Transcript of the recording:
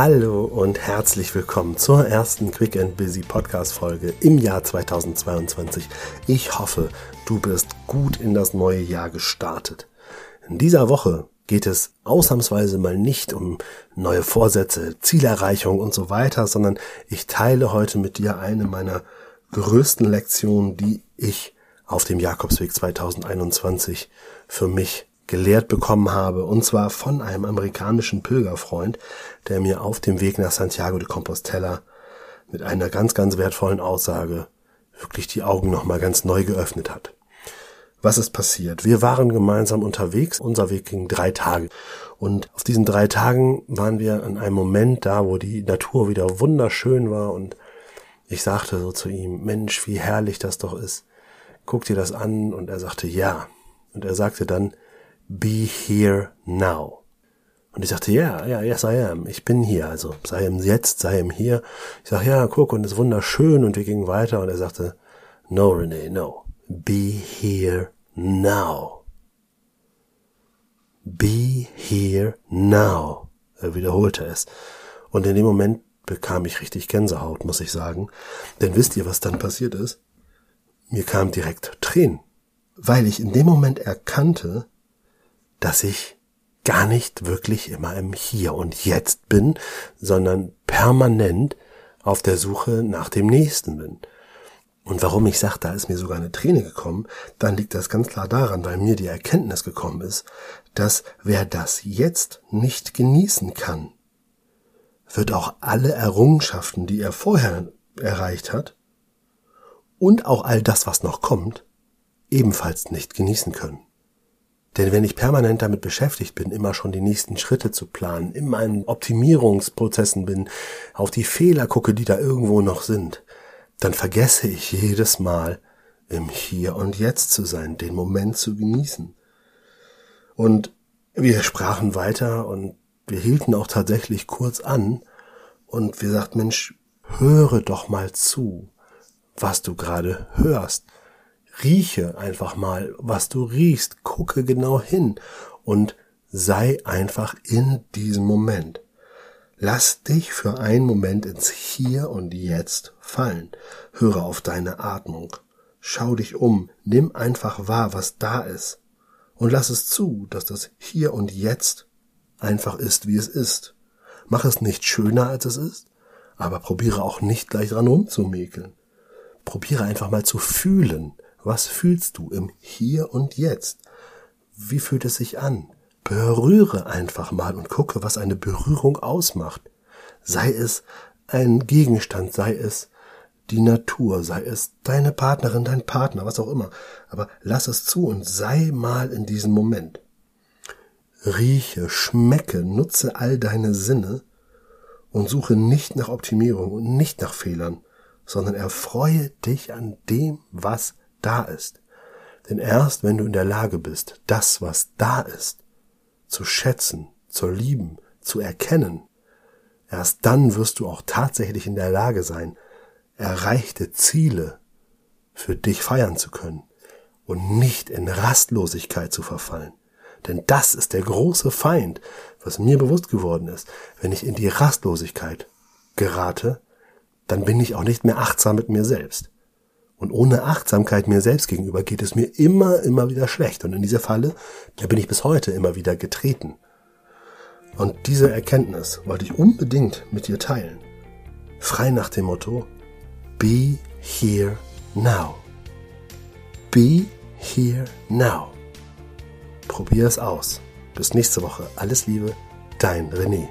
Hallo und herzlich willkommen zur ersten Quick and Busy Podcast Folge im Jahr 2022. Ich hoffe, du bist gut in das neue Jahr gestartet. In dieser Woche geht es ausnahmsweise mal nicht um neue Vorsätze, Zielerreichung und so weiter, sondern ich teile heute mit dir eine meiner größten Lektionen, die ich auf dem Jakobsweg 2021 für mich gelehrt bekommen habe, und zwar von einem amerikanischen Pilgerfreund, der mir auf dem Weg nach Santiago de Compostela mit einer ganz, ganz wertvollen Aussage wirklich die Augen nochmal ganz neu geöffnet hat. Was ist passiert? Wir waren gemeinsam unterwegs, unser Weg ging drei Tage. Und auf diesen drei Tagen waren wir an einem Moment da, wo die Natur wieder wunderschön war und ich sagte so zu ihm, Mensch, wie herrlich das doch ist. Guck dir das an. Und er sagte, ja. Und er sagte dann, be here now. Und ich sagte, ja, ja, yes I am. Ich bin hier. Also sei im Jetzt, sei im Hier. Ich sag, ja, guck, und ist wunderschön. Und wir gingen weiter. Und er sagte, no, René, no. Be here now. Be here now. Er wiederholte es. Und in dem Moment bekam ich richtig Gänsehaut, muss ich sagen. Denn wisst ihr, was dann passiert ist? Mir kam direkt Tränen. Weil ich in dem Moment erkannte, dass ich gar nicht wirklich immer im Hier und Jetzt bin, sondern permanent auf der Suche nach dem Nächsten bin. Und warum ich sage, da ist mir sogar eine Träne gekommen, dann liegt das ganz klar daran, weil mir die Erkenntnis gekommen ist, dass wer das jetzt nicht genießen kann, wird auch alle Errungenschaften, die er vorher erreicht hat, und auch all das, was noch kommt, ebenfalls nicht genießen können. Denn wenn ich permanent damit beschäftigt bin, immer schon die nächsten Schritte zu planen, in meinen Optimierungsprozessen bin, auf die Fehler gucke, die da irgendwo noch sind, dann vergesse ich jedes Mal, im Hier und Jetzt zu sein, den Moment zu genießen. Und wir sprachen weiter und wir hielten auch tatsächlich kurz an und wir sagten, Mensch, höre doch mal zu, was du gerade hörst rieche einfach mal, was du riechst, gucke genau hin und sei einfach in diesem Moment. Lass dich für einen Moment ins Hier und Jetzt fallen. Höre auf deine Atmung. Schau dich um. Nimm einfach wahr, was da ist. Und lass es zu, dass das Hier und Jetzt einfach ist, wie es ist. Mach es nicht schöner, als es ist, aber probiere auch nicht gleich dran rumzumäkeln. Probiere einfach mal zu fühlen, was fühlst du im Hier und Jetzt? Wie fühlt es sich an? Berühre einfach mal und gucke, was eine Berührung ausmacht. Sei es ein Gegenstand, sei es die Natur, sei es deine Partnerin, dein Partner, was auch immer. Aber lass es zu und sei mal in diesem Moment. Rieche, schmecke, nutze all deine Sinne und suche nicht nach Optimierung und nicht nach Fehlern, sondern erfreue dich an dem, was da ist. Denn erst wenn du in der Lage bist, das, was da ist, zu schätzen, zu lieben, zu erkennen, erst dann wirst du auch tatsächlich in der Lage sein, erreichte Ziele für dich feiern zu können und nicht in Rastlosigkeit zu verfallen. Denn das ist der große Feind, was mir bewusst geworden ist. Wenn ich in die Rastlosigkeit gerate, dann bin ich auch nicht mehr achtsam mit mir selbst. Und ohne Achtsamkeit mir selbst gegenüber geht es mir immer, immer wieder schlecht. Und in dieser Falle, da bin ich bis heute immer wieder getreten. Und diese Erkenntnis wollte ich unbedingt mit dir teilen. Frei nach dem Motto, be here now. Be here now. Probier es aus. Bis nächste Woche. Alles Liebe, dein René.